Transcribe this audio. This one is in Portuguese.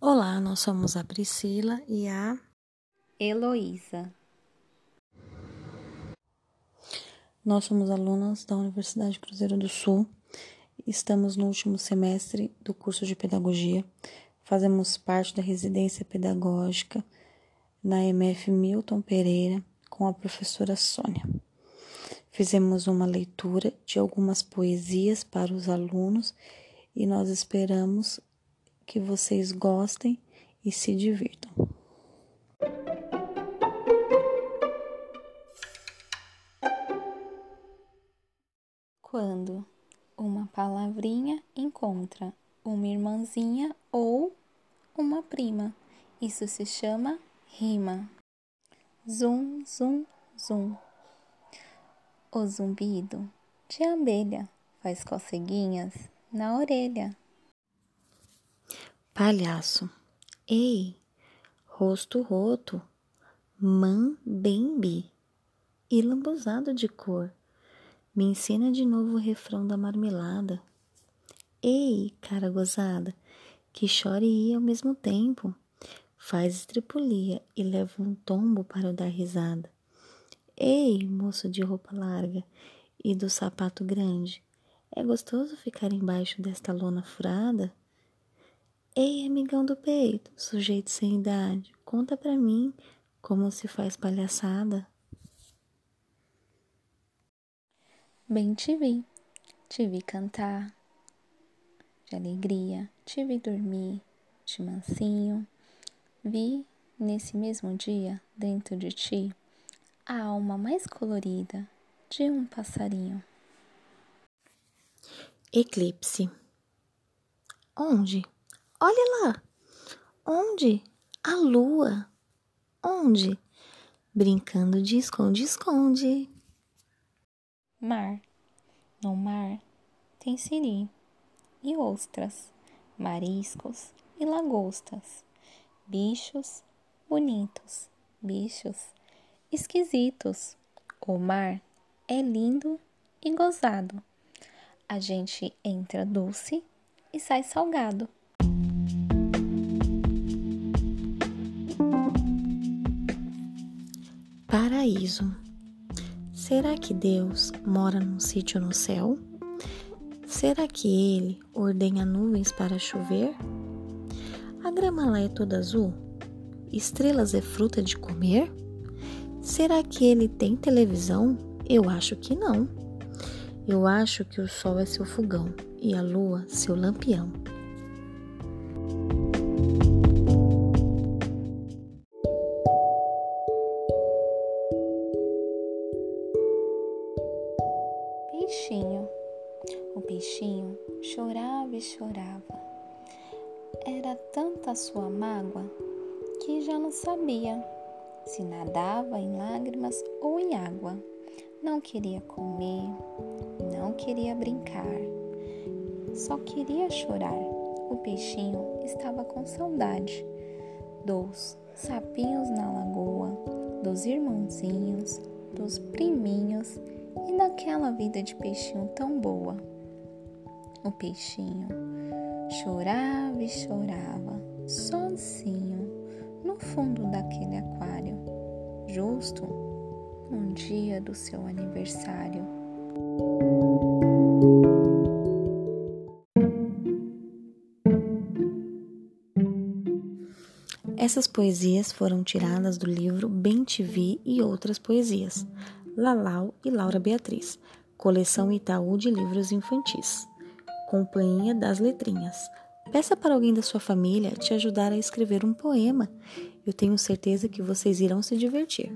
Olá, nós somos a Priscila e a Heloísa. Nós somos alunas da Universidade Cruzeiro do Sul. Estamos no último semestre do curso de pedagogia. Fazemos parte da residência pedagógica na MF Milton Pereira com a professora Sônia. Fizemos uma leitura de algumas poesias para os alunos e nós esperamos que vocês gostem e se divirtam. Quando uma palavrinha encontra uma irmãzinha ou uma prima, isso se chama rima. Zum, zum, zum. O zumbido de abelha faz coceguinhas na orelha palhaço. Ei, rosto roto, mambembe e lambuzado de cor. Me ensina de novo o refrão da marmelada. Ei, cara gozada, que chora e ao mesmo tempo. Faz estripulia e leva um tombo para dar risada. Ei, moço de roupa larga e do sapato grande, é gostoso ficar embaixo desta lona furada? Ei, amigão do peito, sujeito sem idade, conta pra mim como se faz palhaçada. Bem te vi, te vi cantar de alegria, te vi dormir de mansinho, vi nesse mesmo dia dentro de ti a alma mais colorida de um passarinho. Eclipse. Onde? Olha lá! Onde? A lua. Onde? Brincando de esconde-esconde. Mar. No mar tem siri e ostras, mariscos e lagostas, bichos bonitos, bichos esquisitos. O mar é lindo e gozado. A gente entra doce e sai salgado. Paraíso. Será que Deus mora num sítio no céu? Será que Ele ordenha nuvens para chover? A grama lá é toda azul? Estrelas é fruta de comer? Será que Ele tem televisão? Eu acho que não. Eu acho que o sol é seu fogão e a lua seu lampião. O peixinho chorava e chorava. Era tanta sua mágoa que já não sabia se nadava em lágrimas ou em água. Não queria comer, não queria brincar, só queria chorar. O peixinho estava com saudade dos sapinhos na lagoa, dos irmãozinhos, dos priminhos e daquela vida de peixinho tão boa. O peixinho chorava e chorava, sozinho, no fundo daquele aquário, justo no dia do seu aniversário. Essas poesias foram tiradas do livro Bem Te Vi e Outras Poesias, Lalau e Laura Beatriz, coleção Itaú de livros infantis. Companhia das Letrinhas. Peça para alguém da sua família te ajudar a escrever um poema. Eu tenho certeza que vocês irão se divertir.